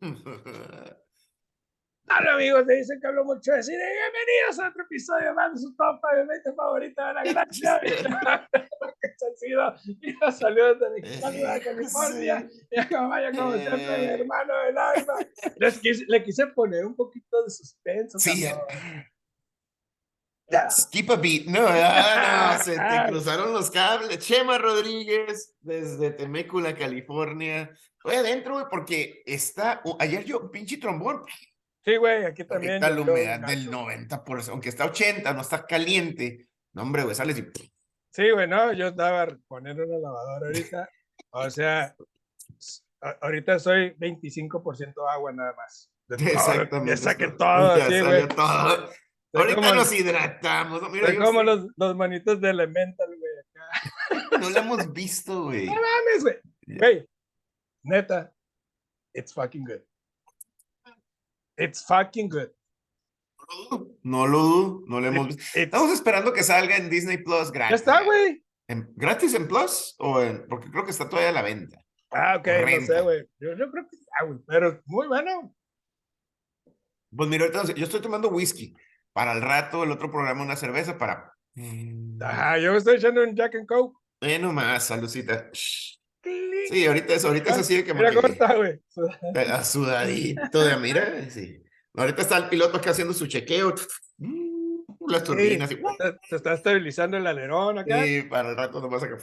Hola amigos, te dicen que hablo mucho de cine. Bienvenidos a otro episodio más de su top 5 favorito de la galaxia. y los saludos de Mexicano de California. Y a vaya como siempre, mi Eh. hermano del alma. Les quise- le quise poner un poquito de suspenso. Sí. Ya. Skip a beat. No, ah, no, se te cruzaron los cables. Chema Rodríguez, desde Temécula, California. Oye, adentro, güey, porque está. uh, ayer yo, pinche trombón. Sí, güey, aquí también. Ahorita la humedad del 90%, aunque está 80, no está caliente. No, hombre, güey, sales y. Sí, güey, no, yo estaba poniendo una lavadora ahorita. O sea, ahorita soy 25% agua nada más. De Exactamente. Ya saqué está- todo, ya sí, güey. todo. Soy Ahorita nos hidratamos. ¿no? Mira, yo como sí, los, los manitos de Elemental, güey. acá. no lo hemos visto, güey. No mames, güey. Güey, neta, it's fucking good. It's fucking good. No lo dudo, no lo hemos visto. Estamos esperando que salga en Disney Plus ya gratis. está, güey. ¿En- ¿Gratis en Plus? O en, porque creo que está todavía a la venta. Ah, ok, no Renta. sé, güey. Yo, yo creo que ya, güey, pero muy bueno. Pues mira, ahorita yo estoy tomando whisky. Para el rato, el otro programa, una cerveza para. Ajá, yo me estoy echando un Jack and Coke. Eh, nomás, saludcita. Shh. Sí, ahorita es, ahorita es así de que Mira cómo está, güey. sudadito de mira, sí. Ahorita está el piloto acá haciendo su chequeo. Mm, Las turbinas. y- Se, se está estabilizando el alerón acá. Y para el rato nomás acá.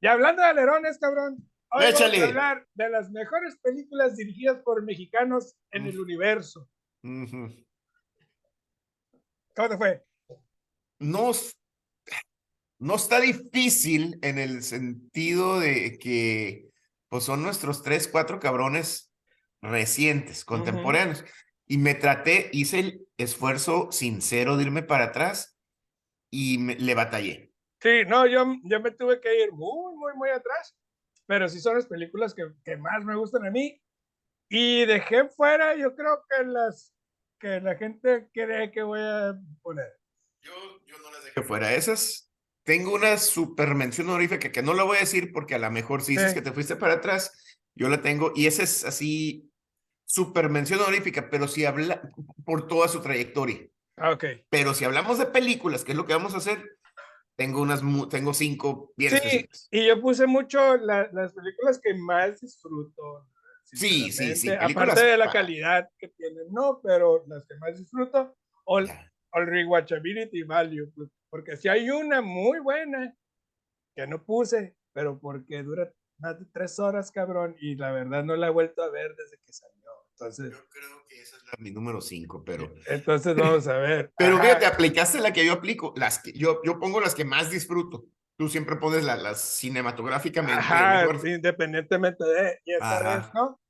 Y hablando de alerones, cabrón. Hoy vamos Échale. a hablar de las mejores películas dirigidas por mexicanos en el Uf. universo. Ujú. ¿Cómo te fue? no, no está difícil en el sentido de que pues son nuestros tres, cuatro cabrones recientes, contemporáneos. Y me traté, hice el esfuerzo sincero de irme para atrás y me- le batallé. Sí, no, yo, yo me tuve que ir muy, muy, muy atrás. Pero sí son las películas que, que más me gustan a mí. Y dejé fuera, yo creo que las que la gente cree que voy a poner. Yo, yo no las dejé fuera. Esas, tengo una super mención honorífica que no la voy a decir porque a lo mejor si dices Sí. que te fuiste para atrás, yo la tengo. Y esa es así, super mención honorífica, pero si habla por toda su trayectoria. Ah. Pero si hablamos de películas, que es lo que vamos a hacer, tengo unas, tengo cinco bien Sí, específicas. Y yo puse mucho la- las películas que más disfruto. Sí, sí, sí, Aparte de la calidad que tienen, no, pero las que más disfruto, o el rewatchability value, pues, porque si hay una muy buena que no puse, pero porque dura más de tres horas, cabrón, y la verdad no la he vuelto a ver desde que salió. Entonces, Yo creo que esa es la- mi número cinco, pero... entonces vamos a ver. Pero fíjate, aplicaste la que yo aplico, las que yo, yo pongo las que más disfruto. Tú siempre pones la- las cinematográficamente Ajá, sí, independientemente de, y esta vez, ¿no?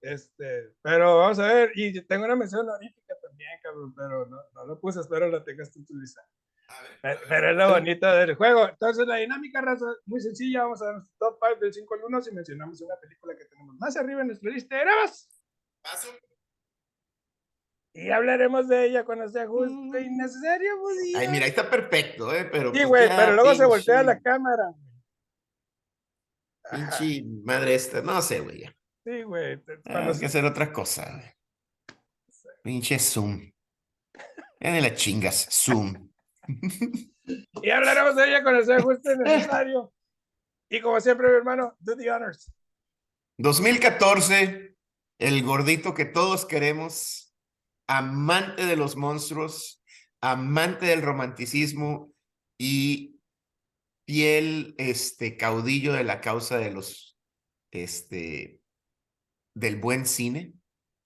Este, pero vamos a ver, y tengo una mención honorífica también, cabrón, pero no, no lo puse, espero la tengas tú en tu lista. A ver, a Pero, ver. es lo bonito del juego. Entonces, la dinámica, raza, muy sencilla, vamos a dar nuestro top 5 del 5 al 1 si mencionamos una película que tenemos más arriba en nuestra lista de grabas, Paso. y hablaremos de ella cuando sea justo y necesario, pues, y Ay, mira, ahí está perfecto, ¿eh? Pero, Sí, pues, güey, pero luego se voltea la pinche- cámara. Ajá, Pinche madre esta, no sé, güey. Sí, güey. cuando Tenemos que se- hacer otra cosa, güey. Pinche Zoom. Ya de la chingas, Zoom. Y hablaremos de ella sea justo y necesario. Y como siempre, mi hermano, do the honors. 2014, el gordito que todos queremos, amante de los monstruos, amante del romanticismo y fiel este, caudillo de la causa de los, este, del buen cine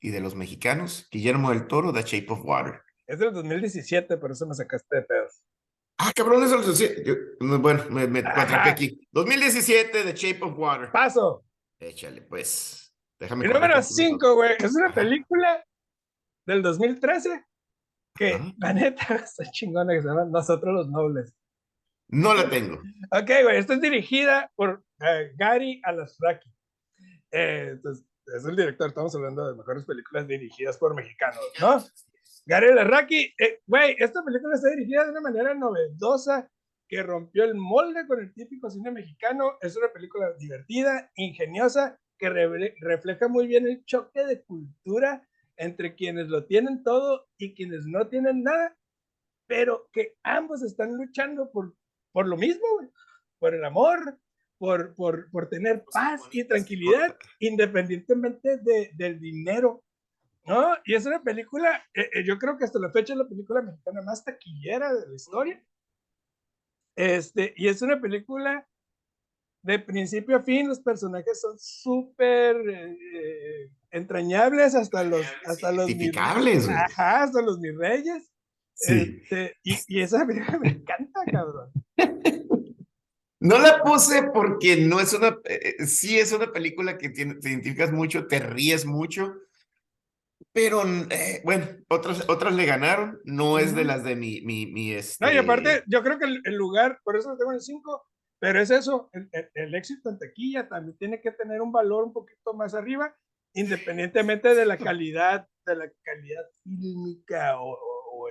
y de los mexicanos, Guillermo del Toro, The Shape of Water. Es del 2017, por eso me sacaste de pedos. Ah, cabrón, eso lo sé. Yo- bueno, me, me atrapé aquí. 2017, The Shape of Water. Paso. Échale, pues. Déjame Mi número corregir tu 5, güey, es una Ajá. película del 2013 que, Ajá. la neta, está chingona que se llama Nosotros los Nobles. No la tengo. Ok, güey, esta es dirigida por eh, Gary Alasraki. Eh, entonces, es el director, estamos hablando de mejores películas dirigidas por mexicanos, ¿no? Gary Alasraki, eh, güey, esta película está dirigida de una manera novedosa que rompió el molde con el típico cine mexicano. Es una película divertida, ingeniosa que refleja muy bien el choque de cultura entre quienes lo tienen todo y quienes no tienen nada, pero que ambos están luchando por, por lo mismo, por el amor, por, por, por tener paz y tranquilidad, independientemente de, del dinero. ¿No? Y es una película, eh, eh, yo creo que hasta la fecha es la película mexicana más taquillera de la historia. Este, y es una película de principio a fin, los personajes son súper eh, entrañables hasta los hasta los ajá, hasta los mis reyes. Sí. Este, y, y, esa película me encanta, cabrón. No la puse porque no es una, eh, eh, sí es una película que te identificas mucho, te ríes mucho, pero eh, bueno, otras, otras le ganaron, no es de las de mi, mi, mi este... No, y aparte, yo creo que el, lugar, por eso lo tengo en el 5, pero es eso, el, el, éxito en taquilla también tiene que tener un valor un poquito más arriba, independientemente de la calidad, de la calidad fílmica o, o,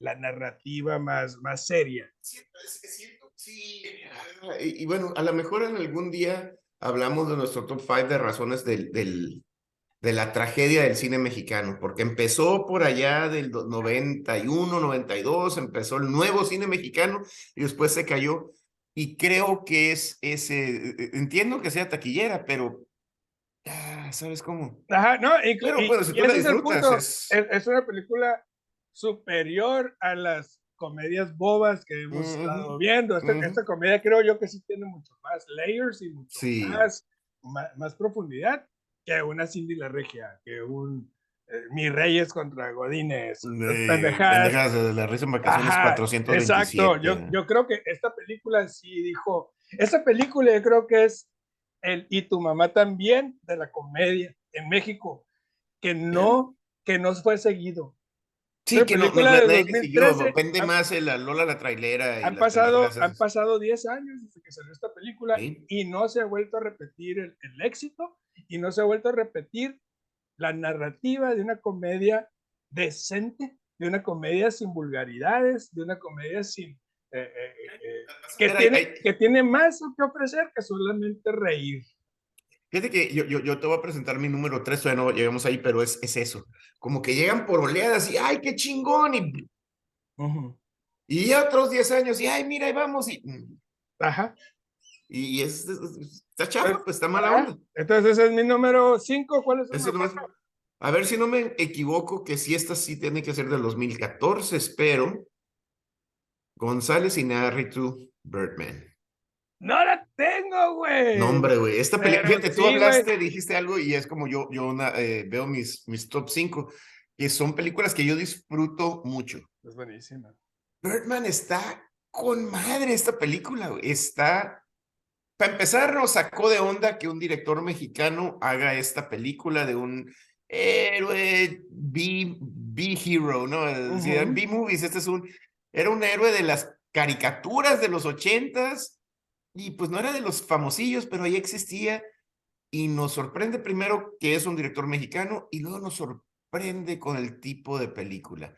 la narrativa más, más seria. es cierto Sí, y, bueno, a lo mejor en algún día hablamos de nuestro top 5 de razones del, del, de la tragedia del cine mexicano, porque empezó por allá del 91, 92, empezó el nuevo cine mexicano y después se cayó. Y creo que es ese, e, e, entiendo que sea taquillera, pero ah, ¿sabes cómo? Ajá, no, y, pero, bueno, si tú la disfrutas, es, es una película superior a las comedias bobas que hemos estado viendo. Esta, comedia creo yo que sí tiene mucho más layers y mucho más, más, profundidad que una Cindy la Regia, que un eh, Mi Reyes contra Godines. pendejadas. de la risa en vacaciones 427. Exacto, yo, yo creo que esta película sí dijo, esta película yo creo que es el Y tu mamá también de la comedia en México, que no, que no fue seguido Sí, que no, depende más el Lola la trailera. han, pasado, han pasado 10 años desde que salió esta película y no se ha vuelto a repetir el, éxito y no se ha vuelto a repetir la narrativa de una comedia decente, de una comedia sin vulgaridades, de una comedia sin... Eh, eh, eh, que, tiene, que tiene más que ofrecer que solamente reír. Fíjate que yo, yo, yo, te voy a presentar mi número 3, todavía no llegamos ahí, pero es, es eso. Como que llegan por oleadas y ¡ay, qué chingón! Y, y ya otros 10 años y ¡ay, mira, ahí vamos! Y. Ajá. Y es, está chafa, pues está mala onda. Entonces ese es mi número 5, ¿cuál es el número? A ver si no me equivoco, que si esta sí tiene que ser del 2014, espero. González Iñárritu, Birdman. No la tengo, güey. No, hombre, güey. Esta película, fíjate, tú hablaste, dijiste algo y es como yo, yo eh, veo mis, mis top 5, que son películas que yo disfruto mucho. Es buenísima. Birdman está con madre esta película, güey. Está. Para empezar, nos sacó de onda que un director mexicano haga esta película de un héroe B-hero, ¿no? B-movies. Este es un. Era un héroe de las caricaturas de los ochentas y pues no era de los famosillos, pero ahí existía y nos sorprende primero que es un director mexicano y luego nos sorprende con el tipo de película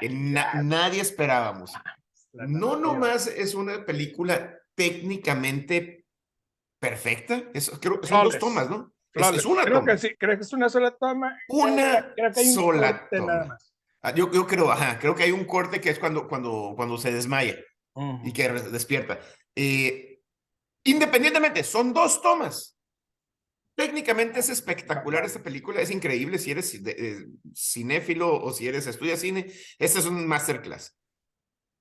que nadie esperábamos. Ah, no nomás es una película técnicamente perfecta, es, creo que son dos tomas, ¿no? Es, una creo Que sí, creo que es una sola toma. Una sola toma. Ah, yo, yo creo, ajá, creo que hay un corte que es cuando, cuando, cuando se desmaya y que despierta. Eh, Independientemente, son dos tomas. Técnicamente es espectacular esta película, es increíble si eres eh, cinéfilo o si eres estudia cine. Este es un masterclass.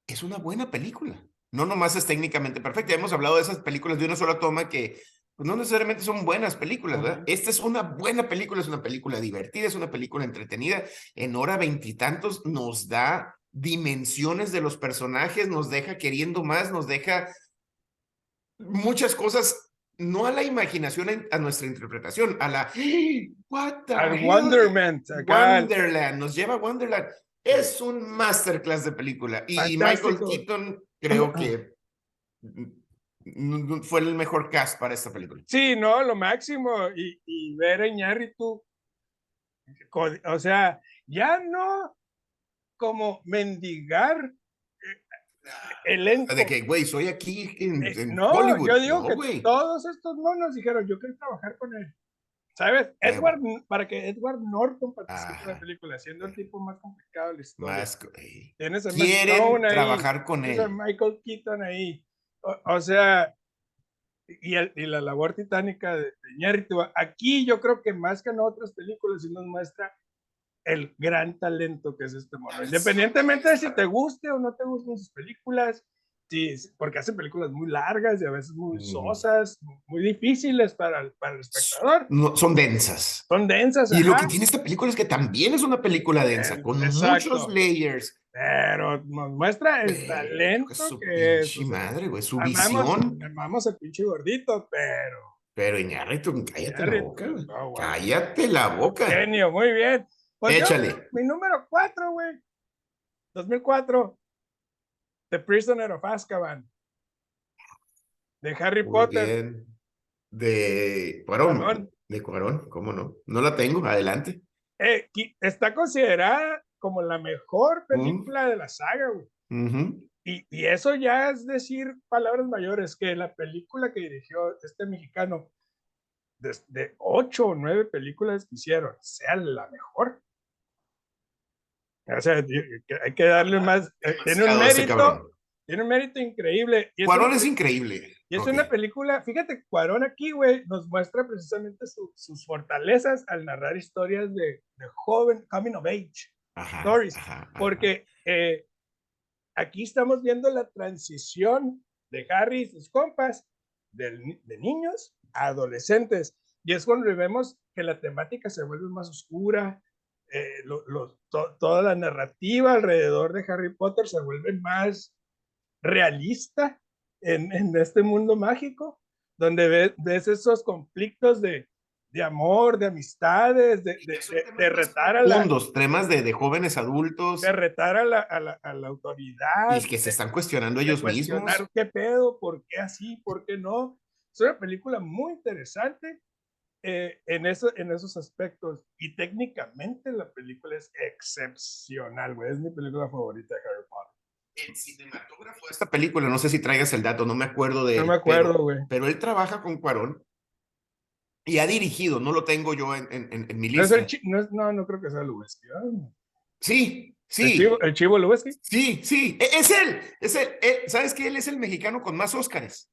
Es una buena película. No nomás es técnicamente perfecta. Hemos hablado de esas películas de una sola toma que pues, no necesariamente son buenas películas, ¿verdad? Esta es una buena película, es una película divertida, es una película entretenida. En hora veintitantos nos da dimensiones de los personajes, nos deja queriendo más, nos deja muchas cosas, no a la imaginación, a nuestra interpretación, a la What Wonderland. Wonderland, nos lleva a Wonderland. Es un masterclass de película. Y Michael Keaton creo que fue el mejor cast para esta película. Sí, no, lo máximo. Y, y ver a Iñárritu, o sea, ya no como mendigar de que, güey, soy aquí en, no, yo digo que todos estos monos dijeron, yo quiero trabajar con él. ¿Sabes? Edward, para que Edward Norton participe en la Ajá. película, siendo el tipo más complicado de la historia. Más. Tienes a Quieren ahí, trabajar con tienes a él. Michael Keaton ahí. O, o sea, y, el- y la labor titánica de, de. Aquí yo creo que más que en otras películas, sí nos muestra el gran talento que es este mono. Independientemente de si te guste o no te gusten sus películas, sí, porque hace películas muy largas y a veces muy Ujú. sosas, muy difíciles para el, para el espectador. No, son densas. Son densas. Y lo que tiene esta película es que también es una película densa, Eh, con exacto. muchos layers. Pero nos muestra el talento su que es. madre, güey, su amamos, visión. amamos al pinche gordito, pero. Pero Iñárritu, cállate la boca, güey. no, güey. Cállate la boca. Genio, muy bien. Pues yo, Échale. mi número 4, güey. 2004. The Prisoner of Azkaban. De Harry Muy Potter. bien. De Cuarón. Cuarón. De Cuarón, ¿cómo no? No la tengo, adelante. Eh, está considerada como la mejor película de la saga, güey. Y, y eso ya es decir palabras mayores, que la película que dirigió este mexicano, de, de ocho o nueve películas que hicieron, sea la mejor. O sea, hay que darle más. eh, tiene un mérito, tiene un mérito increíble. Y es Cuarón una- es increíble. y es Ok. una película, fíjate, Cuarón aquí, güey, nos muestra precisamente su- sus fortalezas al narrar historias de, de joven, coming of age. Ajá, stories, ajá, ajá. Porque eh, aquí estamos viendo la transición de Harry y sus compas ni- de, niños a adolescentes. Y es cuando vemos que la temática se vuelve más oscura, eh, lo- lo- to- toda la narrativa alrededor de Harry Potter se vuelve más realista en, en este mundo mágico, donde ve- ves esos conflictos de, de amor, de amistades, de, de- retar a la, profundos, temas de, de jóvenes adultos de retar a la, a la, a la autoridad. y que se están cuestionando ellos mismos. cuestionar qué pedo, por qué así, por qué no. Es una película muy interesante eh, en, eso, en esos aspectos. Y técnicamente la película es excepcional, güey. Es mi película favorita de Harry Potter. El cinematógrafo de esta película, no sé si traigas el dato, no me acuerdo de No él, me acuerdo, pero, güey. pero él trabaja con Cuarón y ha dirigido, no lo tengo yo en, en, en- mi No, es lista. el chi- no, es- no, no creo que sea Lubeski. ¿verdad? Sí, ¿El sí, chivo, el chivo Lubeski? sí, sí, e- es él, es él, él- ¿sabes que Él es el mexicano con más Óscares.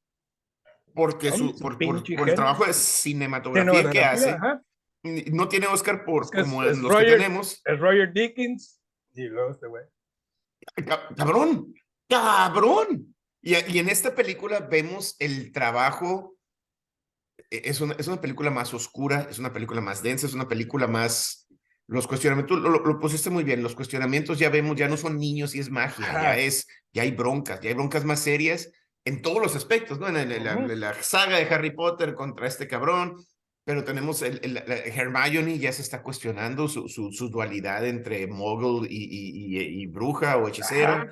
Porque su, por, por- el trabajo de cinematografía que hace, ajá. no tiene Óscar por Es que es- como es los Roger- que tenemos. Es Roger Dickens. Y luego este güey. Ca- Cabrón, cabrón. Y, y en esta película vemos el trabajo. e- Es una, es una película más oscura, es una película más densa, es una película más. Los cuestionamientos, lo, lo- lo pusiste muy bien, los cuestionamientos ya vemos, ya no son niños y es magia, Ajá. ya es, ya hay broncas, ya hay broncas más serias en todos los aspectos, ¿no? En, el- en la, Ujú. en la saga de Harry Potter contra este cabrón, pero tenemos el, el- la- Hermione ya se está cuestionando su, su, su dualidad entre muggle y, y, y- y bruja o hechicero. Ajá.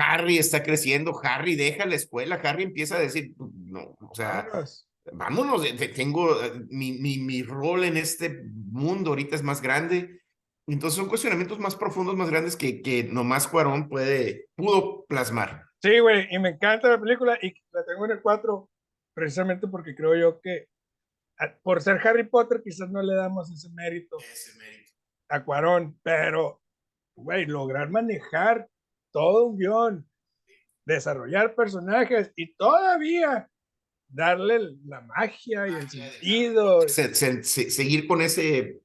Harry está creciendo, Harry deja la escuela, Harry empieza a decir, no, o sea, Vámonos. vámonos, eh, te- tengo eh, mi, mi, mi rol en este mundo ahorita es más grande. Entonces son cuestionamientos más profundos, más grandes que, que nomás Cuarón puede, pudo plasmar. Sí, güey, y me encanta la película y la tengo en el 4 precisamente porque creo yo que por ser Harry Potter quizás no le damos ese mérito a Cuarón, pero, güey, lograr manejar todo un guion, desarrollar personajes y todavía darle la magia y el sentido. Se- se- se- seguir con ese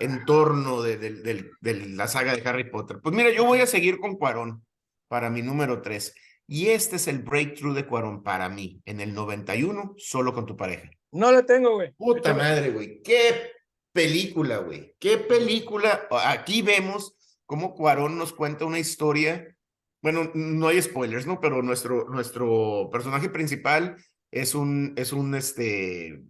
entorno de, de la saga de Harry Potter. Pues mira, yo voy a seguir con Cuarón para mi número 3. Y este es el breakthrough de Cuarón para mí, en el 91, solo con tu pareja. No la tengo, güey. Puta madre, güey. Qué película, güey. Qué película. Aquí vemos cómo Cuarón nos cuenta una historia. Bueno, no hay spoilers, ¿no? Pero nuestro, nuestro personaje principal es un, es un, este,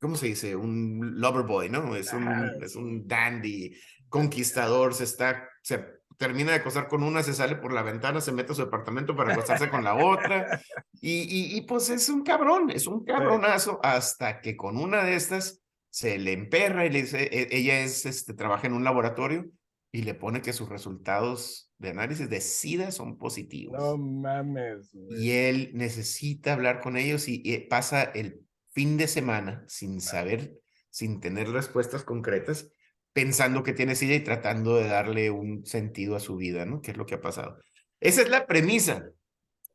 ¿cómo se dice? Un lover boy, ¿no? Es un, es un dandy, conquistador, se está, se termina de acostar con una, se sale por la ventana, se mete a su departamento para acostarse con la otra. Y, y, y, pues es un cabrón, es un cabronazo, hasta que con una de estas se le emperra y le dice, e- ella es, este, trabaja en un laboratorio y le pone que sus resultados de análisis de SIDA son positivos. No mames, güey. Y él necesita hablar con ellos y, y pasa el fin de semana sin saber sin tener respuestas concretas, pensando que tiene sida y tratando de darle un sentido a su vida, ¿no? ¿Qué es lo que ha pasado? Esa es la premisa.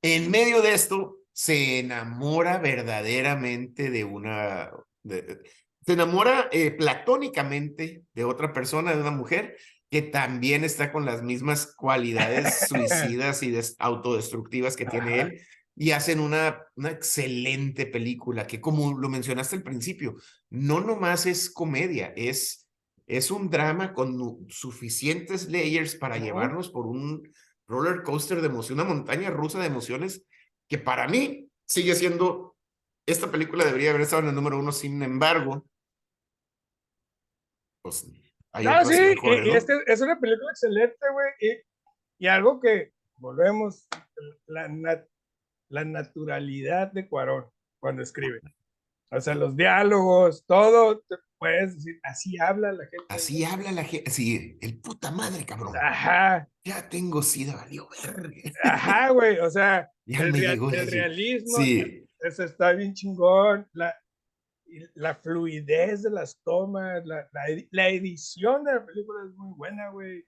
En medio de esto, se enamora verdaderamente de una, se enamora eh, platónicamente de otra persona, de una mujer que también está con las mismas cualidades suicidas y autodestructivas que tiene él y hacen una, una excelente película que como lo mencionaste al principio, no nomás es comedia, es, es un drama con suficientes layers para llevarnos por un roller coaster de emoción, una montaña rusa de emociones que para mí sigue siendo, esta película debería haber estado en el número uno, sin embargo, pues hay ah, sí, y, es, es una película excelente, güey, y, y, algo que, volvemos, la, la naturalidad de Cuarón cuando escribe. O sea, los diálogos, todo, puedes decir, así habla la gente. Así habla la gente, sí, el puta madre, cabrón. Ajá. Ya tengo sida, valió verga. Ajá, güey, o sea, el, realismo, sí. eso está bien chingón, la, la fluidez de las tomas, la, la, edición de la película es muy buena, güey,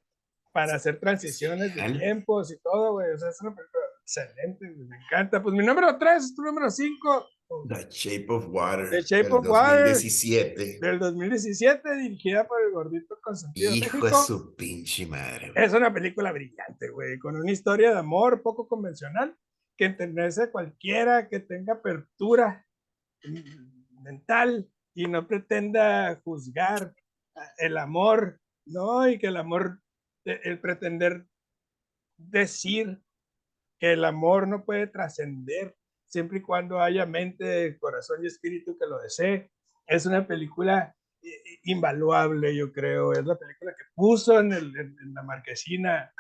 para hacer transiciones de tiempos y todo, güey, o sea, es una película excelente, me encanta. Pues mi número 3 es tu número 5. The Shape of Water. The Shape of 2017. Del 2017, dirigida por el gordito consentido. Hijo de su pinche madre. Es una película brillante, güey, con una historia de amor poco convencional que entenderse cualquiera que tenga apertura mental y no pretenda juzgar el amor, ¿no? Y que el amor, el pretender decir que el amor no puede trascender siempre y cuando haya mente, corazón y espíritu que lo desee. Es una película eh, eh, invaluable, yo creo. Es la película que puso en, el, en, la marquesina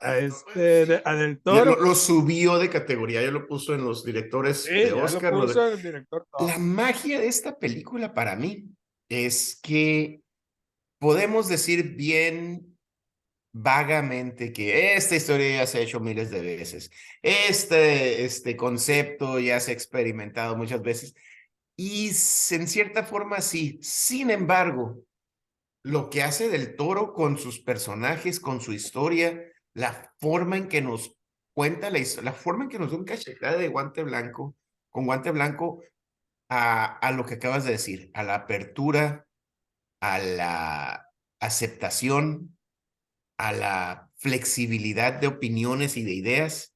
a, este, a Del Toro. Lo, subió de categoría, ya lo puso en los directores de Oscar. La magia de esta película para mí es que podemos decir bien vagamente que esta historia ya se ha hecho miles de veces, este, este concepto ya se ha experimentado muchas veces y en cierta forma sí. Sin embargo, lo que hace del toro con sus personajes, con su historia, la forma en que nos cuenta la historia, la forma en que nos da un cachetada de guante blanco, con guante blanco a, a lo que acabas de decir, a la apertura, a la aceptación, a la flexibilidad de opiniones y de ideas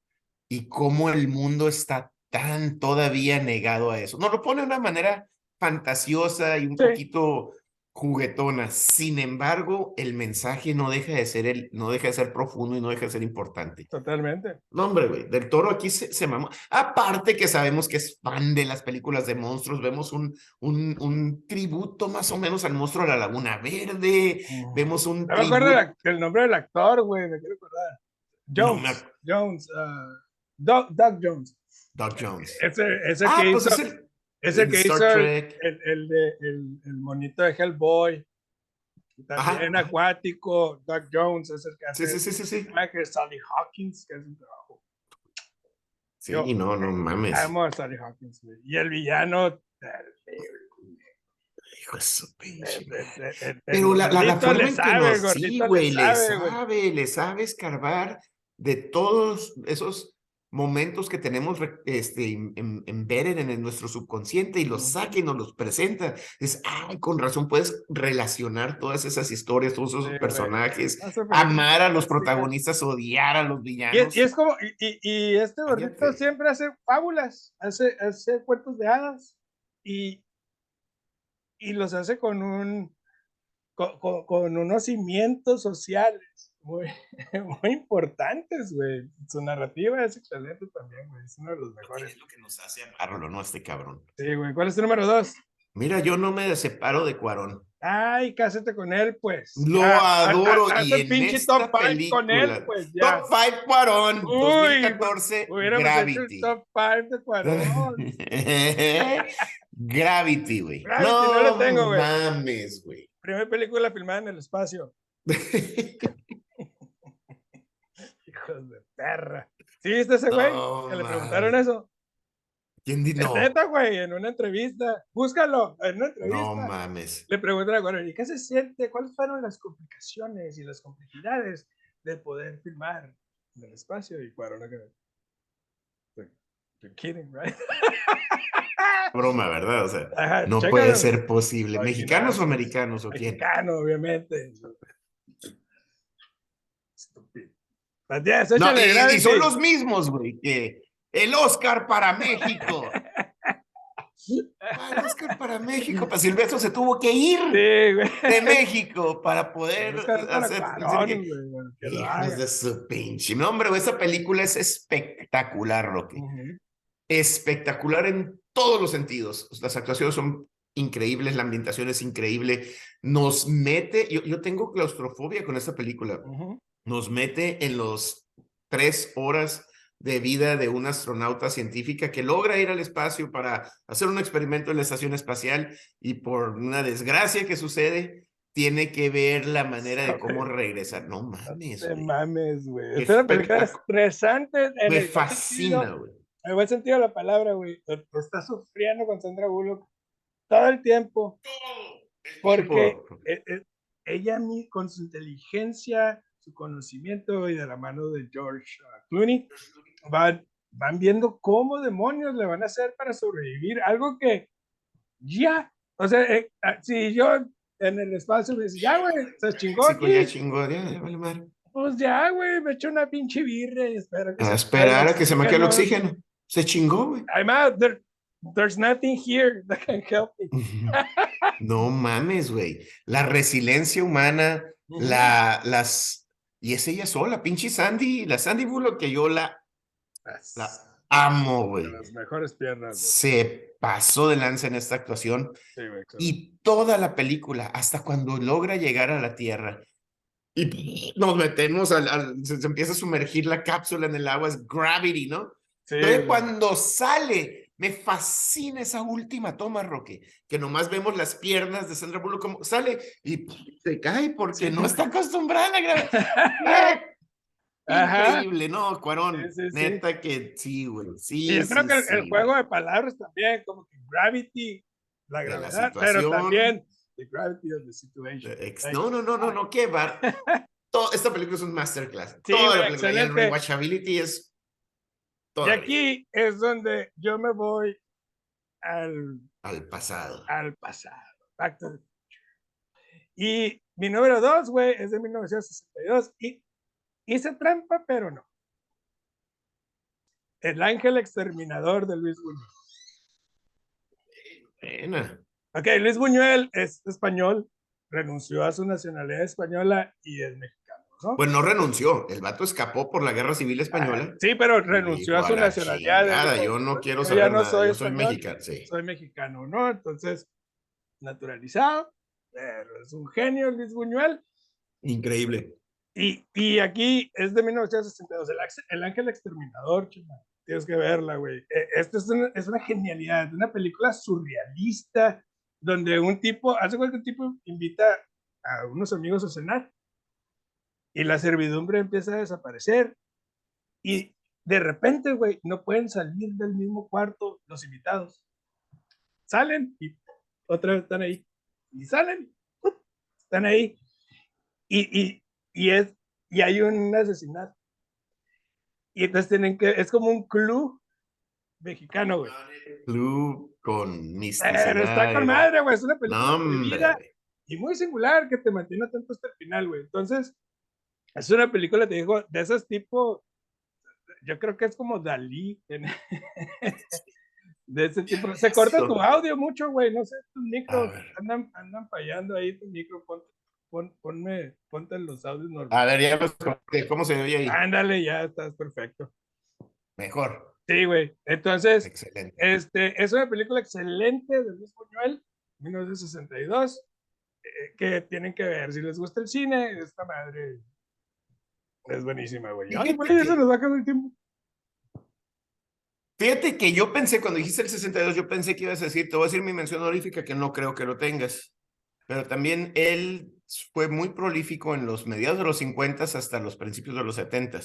y cómo el mundo está tan todavía negado a eso. Nos lo pone de una manera fantasiosa y un poquito juguetona. Sin embargo, el mensaje no deja de ser el, no deja de ser profundo y no deja de ser importante. Totalmente. No, hombre, güey, del toro aquí se, se mamó. Aparte que sabemos que es fan de las películas de monstruos, vemos un, un, un tributo más o menos al monstruo de la Laguna Verde, vemos un... No me acuerdo el nombre del actor, güey, me quiero acordar. Jones, Jones, uh, Doug, Jones. Doug Jones. Ese, ese ah, que pues hizo... Es el es el que hizo el, el, de, el, el, monito de Hellboy. También acuático, Doug Jones es el que hace. Sí, sí, sí, sí. Que Sally Hawkins, que es un trabajo. Sí, Yo, no, no mames. Amo a Sally Hawkins, güey. Y el villano. Hijo de su pinche. Pero la, la, la forma en que nos, sí, güey, le sabe, le sabe escarbar de todos esos momentos que tenemos este, en, en, nuestro subconsciente y los saca y nos los presenta. Es, ay, con razón puedes relacionar todas esas historias, todos esos personajes, amar a los protagonistas, odiar a los villanos. Y, es como, y, y este gordito siempre hace fábulas, hace, hace cuentos de hadas y, y los hace con un, con, con unos cimientos sociales muy, muy importantes, güey. Su narrativa es excelente también, güey. Es uno de los mejores. Es lo que nos hace amarlo, ¿no? Este cabrón. Sí, güey. ¿Cuál es tu número dos? Mira, yo no me separo de Cuarón. Ay, cásate con él, pues. Lo adoro. y en pinche esta top película, con él, pues. Ya. Top 5 Cuarón. Uy, 2014, Gravity. top 5 de Cuarón. Gravity, güey. No, no lo tengo, güey. mames, güey. Primera película filmada en el espacio. de perra. ¿Sí viste ese güey? que le preguntaron eso. ¿Quién dice? No. Neta, güey, en una entrevista. Búscalo, en una entrevista. No mames. Le preguntan a Cuarón, ¿y qué se siente? ¿Cuáles fueron las complicaciones y las complejidades de poder filmar en el espacio? Y Cuarón acá. like, You're kidding, right? Broma, ¿verdad? O sea, Ajá, no chécalo. puede ser posible. ¿Mexicanos o americanos o quién? Mexicano, obviamente. Estúpido. But yes, No, y- y, son los mismos, güey, que el Oscar para México. Ah, el Oscar para México. Para Silvestre se tuvo que ir Sí, de México para poder hacer. Que- güey, haga. de su pinche. No, hombre, esa película es espectacular, Rocky. Espectacular en todos los sentidos. Las actuaciones son increíbles, la ambientación es increíble. Nos mete, yo, yo tengo claustrofobia con esta película. Nos mete en los tres horas de vida de una astronauta científica que logra ir al espacio para hacer un experimento en la estación espacial y por una desgracia que sucede, tiene que ver la manera de cómo regresar. No mames, güey. mames, güey. Es una película estresante. en Me fascina, güey. En el buen sentido de la palabra, güey. Está sufriendo con Sandra Bullock todo el tiempo. Porque e- e- ella con su inteligencia, su conocimiento y de la mano de George uh, Clooney, van, van viendo cómo demonios le van a hacer para sobrevivir. Algo que ya, o sea, eh, ah, si yo en el espacio me dice, ya, güey, se chingó Sí, pues ya ya, vale madre. pues ya, güey, me echo una pinche birra y espero que A se esperar a que se me quede el oxígeno. Se chingó, güey. Además, there- there's nothing here that can help me. No mames, güey. La resiliencia humana, la, las. Y es ella sola, pinche Sandy, la Sandy Bullock, que yo la, la amo, güey. de las mejores piernas. güey. Se pasó de lanza en esta actuación. Sí, güey, claro. Y toda la película, hasta cuando logra llegar a la Tierra y nos metemos al, al- se, se empieza a sumergir la cápsula en el agua, es gravity, ¿no? Sí, Pero cuando sale, me fascina esa última toma, Roque, que nomás vemos las piernas de Sandra Bullock como sale y se cae porque Sí, no está acostumbrada a grabar. Ajá. Increíble, ¿no? Cuarón, Sí, sí, sí. neta que sí, güey. Sí, Y yo creo que el, juego de palabras también, como que gravity, la gravedad, pero también the gravity of the situation. Ex- Like, No, no, no, no, no, qué va. Todo, esta película es un masterclass. Toda la película. Y el rewatchability es. Y aquí es donde yo me voy al, Al pasado. al pasado. Back to the future. Y mi número dos, güey, es de 1962. Y hice trampa, pero no. El ángel exterminador de Luis Buñuel. Buena. Ok, Luis Buñuel es español, renunció a su nacionalidad española y es mexicano, ¿no? Pues no renunció. El vato escapó por la guerra civil española. Ah, sí, pero renunció a su nacionalidad. dijo, yo no quiero "Yo saber ya no nada, soy yo soy español, mexicano, sí. Soy mexicano, ¿no? Entonces, naturalizado, pero es un genio Luis Buñuel. Increíble. Y, y aquí es de 1962, el, el Ángel Exterminador, chuma. Tienes que verla, güey. Eh, Esto es una, es una genialidad, una película surrealista, donde un tipo, hace un tipo invita a unos amigos a cenar y la servidumbre empieza a desaparecer y de repente, güey, no pueden salir del mismo cuarto los invitados. Salen y otra vez están ahí. Y salen, están ahí. Y, y, y, es, y hay un asesinato. Y entonces tienen que, es como un club mexicano, güey. Club con misticidad. Pero está con madre, güey. Es una película No, atrevida hombre. y muy singular que te mantiene atento hasta el final, güey. Entonces, es una película, te digo, de esos tipo, yo creo que es como Dalí. en- de ese tipo. Se corta tu audio mucho, güey. No sé, tus micros andan, andan fallando ahí, tu micro. Pon, pon- ponme, ponte los audios normales. A ver, ya los. ¿Cómo se oye ahí? Ándale, ya estás perfecto. Mejor. Sí, güey. Entonces, Excelente. Este, es una película excelente de Luis Buñuel, 1962, eh, que tienen que ver. Si les gusta el cine, esta madre es buenísima, güey. Ay, Fíjate güey, ya que- se nos va a acabar el tiempo. Fíjate que yo pensé, cuando dijiste el 62, yo pensé que ibas a decir, te voy a decir mi mención honorífica, que no creo que lo tengas. Pero también él fue muy prolífico en los mediados de los 50 hasta los principios de los 70.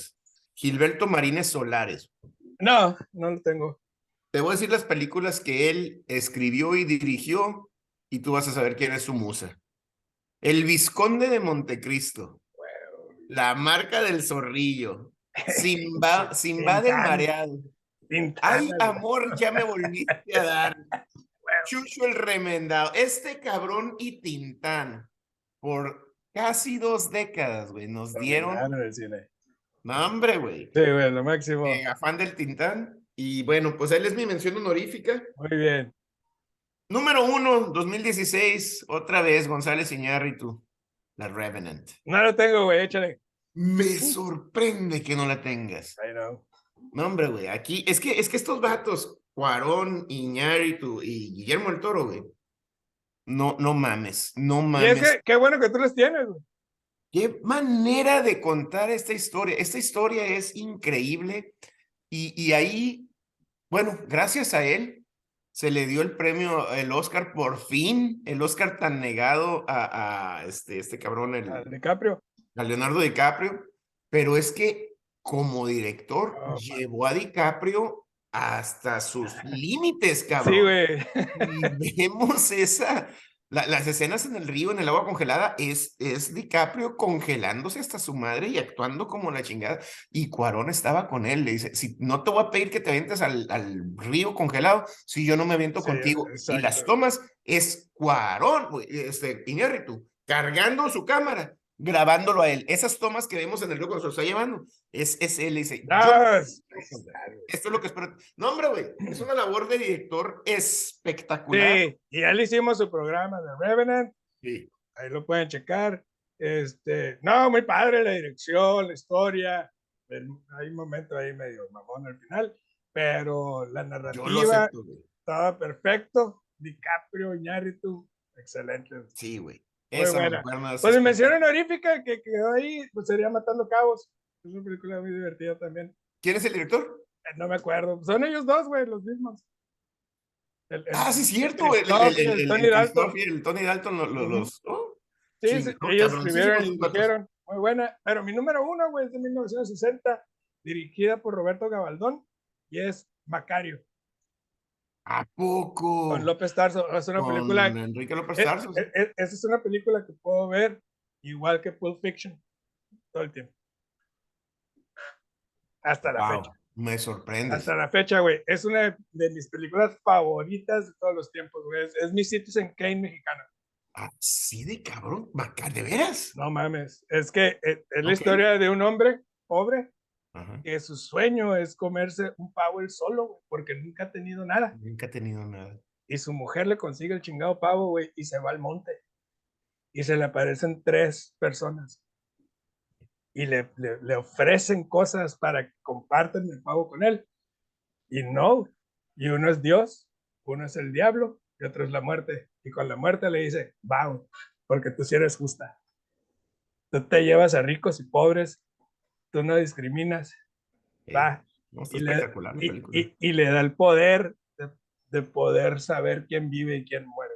Gilberto Marínez Solares. No, no lo tengo. Te voy a decir las películas que él escribió y dirigió y tú vas a saber quién es su musa. El Visconde de Montecristo. La marca del zorrillo. Simba, Simba del mareado. Ay, amor, ya me volviste a dar. Chucho el remendado. Este cabrón y Tintán, por casi dos décadas, güey, nos dieron. No, hombre, güey. Sí, güey, lo máximo. Eh, afán del Tintán. Y bueno, pues él es mi mención honorífica. Muy bien. Número uno, 2016, otra vez González Iñárritu, La Revenant. No lo tengo, güey, échale. Me sorprende que no la tengas. I know. No, hombre, güey, aquí, es que, es que estos vatos, Cuarón, Iñárritu y Guillermo el Toro, güey, no, no mames, no mames. Y es que, qué bueno que tú los tienes, güey. Qué manera de contar esta historia. Esta historia es increíble. Y, y ahí, bueno, gracias a él, se le dio el premio, el Oscar por fin, el Oscar tan negado a, a este, este cabrón, el, A DiCaprio. a Leonardo DiCaprio, pero es que como director Oh, llevó a DiCaprio hasta sus límites, cabrón. Sí, güey. Y vemos esa, la- las escenas en el río, en el agua congelada, es, es DiCaprio congelándose hasta su madre y actuando como la chingada. Y Cuarón estaba con él, le dice, si no te voy a pedir que te avientes al, al río congelado, si yo no me aviento Sí, contigo. Y las tomas es Cuarón, este, Iñárritu, cargando su cámara, grabándolo a él. Esas tomas que vemos en el río cuando se lo está llevando, es, es él, dice, Ah, es- esto es lo que espero. No, hombre, güey, es una labor de director espectacular. Sí, y ya le hicimos su programa de Revenant, Sí. ahí lo pueden checar. Este, no, muy padre la dirección, la historia. el- hay un momento ahí medio mamón al final, pero la narrativa acepto, estaba perfecto. DiCaprio, Iñárritu, excelente. Sí, güey. Muy buena. es Pues mi mención honorífica que quedó ahí, pues sería Matando Cabos. Es una película muy divertida también. ¿Quién es el director? Eh, No me acuerdo. Son ellos dos, güey, los mismos. El- el- Ah, sí, cierto. el El, Tony Dalton. El Tony los. oh, Sí, Sí, sí, no, ellos escribieron y dirigieron. Muy buena. Pero mi número uno, güey, es de 1960, dirigida por Roberto Gabaldón y es Macario, ¿A poco? con López Tarso. Es una Con película. Enrique López eh, Tarso. eh, eh, Esa es una película que puedo ver igual que Pulp Fiction todo el tiempo. Hasta la Wow, fecha. me sorprende. Hasta la fecha, güey. Es una de mis películas favoritas de todos los tiempos, güey. Es, es mi Citizen Kane mexicano. Así de cabrón, ¿de veras? No mames. Es que eh, es la historia de un hombre pobre Ajá. que su sueño es comerse un pavo él solo, güey, porque nunca ha tenido nada. Nunca he tenido nada. Y su mujer le consigue el chingado pavo, güey, y se va al monte. Y se le aparecen tres personas. Y le, le, le ofrecen cosas para que compartan el pavo con él. Y no. Y uno es Dios, uno es el diablo y otro es la muerte. Y con la muerte le dice, va, porque tú sí eres justa. Tú te llevas a ricos y pobres, tú no discriminas, Eh, va. no, y le, espectacular la y- película. y- y le da el poder de, de poder saber quién vive y quién muere.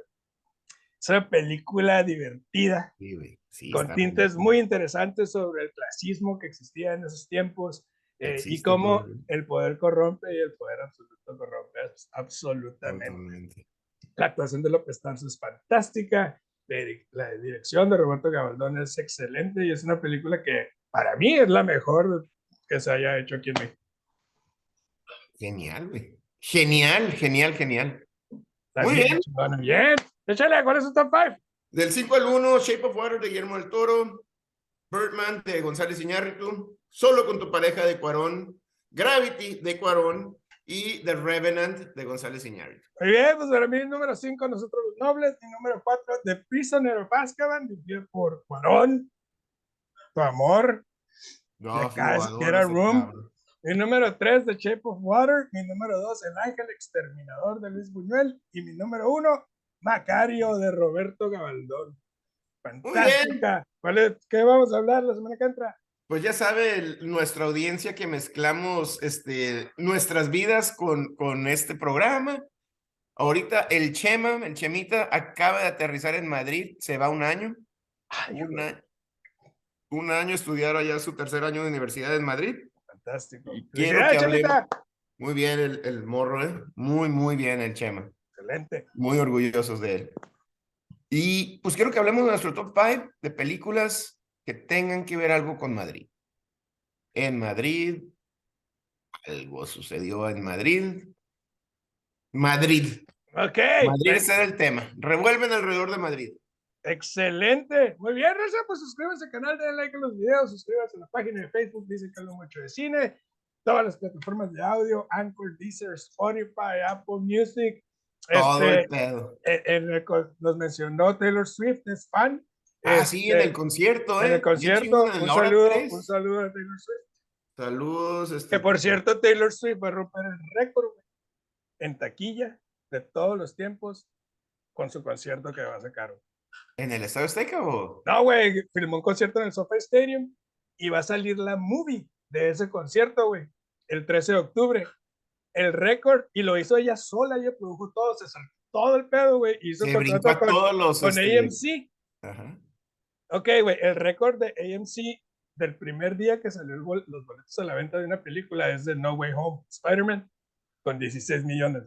Es una película divertida, Sí. Sí, con tintes buenísima. muy interesantes sobre el clasismo que existía en esos tiempos eh, y cómo el poder corrompe y el poder absoluto corrompe abs- absolutamente. La actuación de López Tarso es fantástica, la dirección de Roberto Gabaldón es excelente y es una película que para mí es la mejor que se haya hecho aquí en México. Genial, güey. Genial, genial, genial. Muy bien. Bien. Échale, ¿cuál es su top 5? Del 5 al 1, Shape of Water de Guillermo del Toro, Birdman de González Iñárritu, Solo con tu pareja de Cuarón, Gravity de Cuarón y The Revenant de González Iñárritu. Muy bien, pues para mí número 5, Nosotros los Nobles. Mi número 4, The Prisoner of Azkaban, por Cuarón. Tu amor. No, De Cash, Room. cabrón. Mi número 3, The Shape of Water. Mi número 2, El Ángel Exterminador de Luis Buñuel. Y mi número 1, Macario de Roberto Gabaldón. Fantástica. ¿Cuál es- ¿Qué vamos a hablar la semana que entra? Pues ya sabe el- nuestra audiencia que mezclamos este, nuestras vidas con, con este programa. Ahorita el Chema, el Chemita, acaba de aterrizar en Madrid, se va un año. un, a- un año estudiar allá su tercer año de universidad en Madrid. Fantástico. Y quiero ¡Felicidades, que hablemos-! Muy bien el, el morro, ¿eh? Muy, muy bien el Chema. Excelente. Muy orgullosos de él. Y pues quiero que hablemos de nuestro top 5 de películas que tengan que ver algo con Madrid. En Madrid, algo sucedió en Madrid. Madrid. Ok. Madrid ese era el tema. Revuelven alrededor de Madrid. Excelente. Muy bien, Raza. Pues suscríbanse al canal, denle like a los videos, suscríbanse a la página de Facebook, dice que hablo mucho de cine. Todas las plataformas de audio, Anchor, Deezer, Spotify, Apple Music. Todo el Este, pedo. en- en el co- nos mencionó Taylor Swift, es fan. Ah, sí, en Este, el concierto, ¿eh? en el Bien concierto. en Un saludo, un saludo a Taylor Swift. Saludos. Este, Que por cierto, Taylor Swift va a romper el récord en taquilla de todos los tiempos con su concierto que va a sacar. ¿En el Estadio Azteca o...? No, güey, filmó un concierto en el SoFi Stadium y va a salir la movie de ese concierto, güey, el 13 de octubre. El récord, y lo hizo ella sola, ella produjo todo, se saltó todo el pedo, güey, hizo Se contrato con, todos los... con este, AMC. Ajá. Ok, güey, el récord de AMC del primer día que salió bol- los boletos a la venta de una película es de No Way Home, Spider-Man, con 16 millones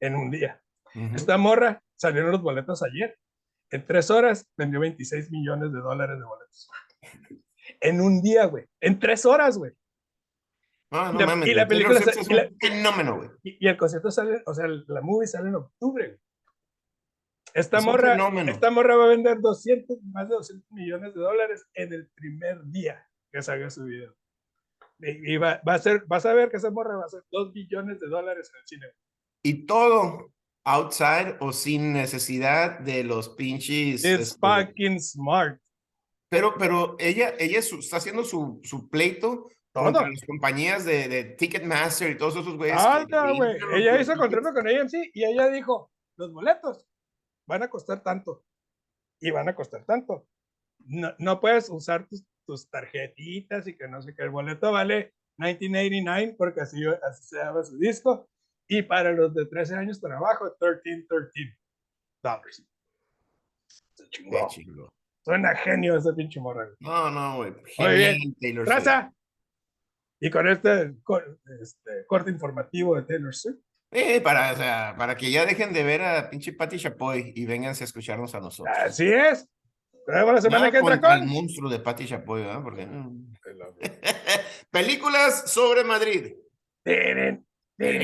en un día. Ujú. Esta morra salieron los boletos ayer. En tres horas vendió 26 millones de dólares de boletos. En un día, güey. En tres horas, güey. No, no la- mames. y la película se- es y la- un fenómeno, güey. Y, y el concierto sale, o sea, la movie sale en octubre. güey. Esta Es un morra, esta morra va a vender 200, más de 200 millones de dólares en el primer día que salga su video. Y, y va, va a ser, vas a ver que esa morra va a ser 2 billones de dólares en el cine. Y todo outside o sin necesidad de los pinches... It's este, fucking smart. Pero, pero ella, ella su- está haciendo su, su pleito Todo. contra las compañías de, de Ticketmaster y todos esos güeyes. Anda, güey. Ella hizo contrato con AMC y ella dijo, los boletos van a costar tanto y van a costar tanto. No, no puedes usar tus, tus tarjetitas y que no sé qué. El boleto vale 1989 porque así, así se llama su disco. Y para los de 13 años para abajo, 13, 13 dólares. Chingó. chingo. Suena genio ese pinche morra. No, no, güey. Muy bien. Taylor Swift. Y con este, este corte informativo de Taylor Swift. Eh, para, o sea, para que ya dejen de ver a pinche Patti Chapoy y vénganse a escucharnos a nosotros. Así es. Vemos la semana Nada que entra contra el con. monstruo de Patti Chapoy, ¿verdad? Porque... mm. Películas sobre Madrid. Tiren, tiren.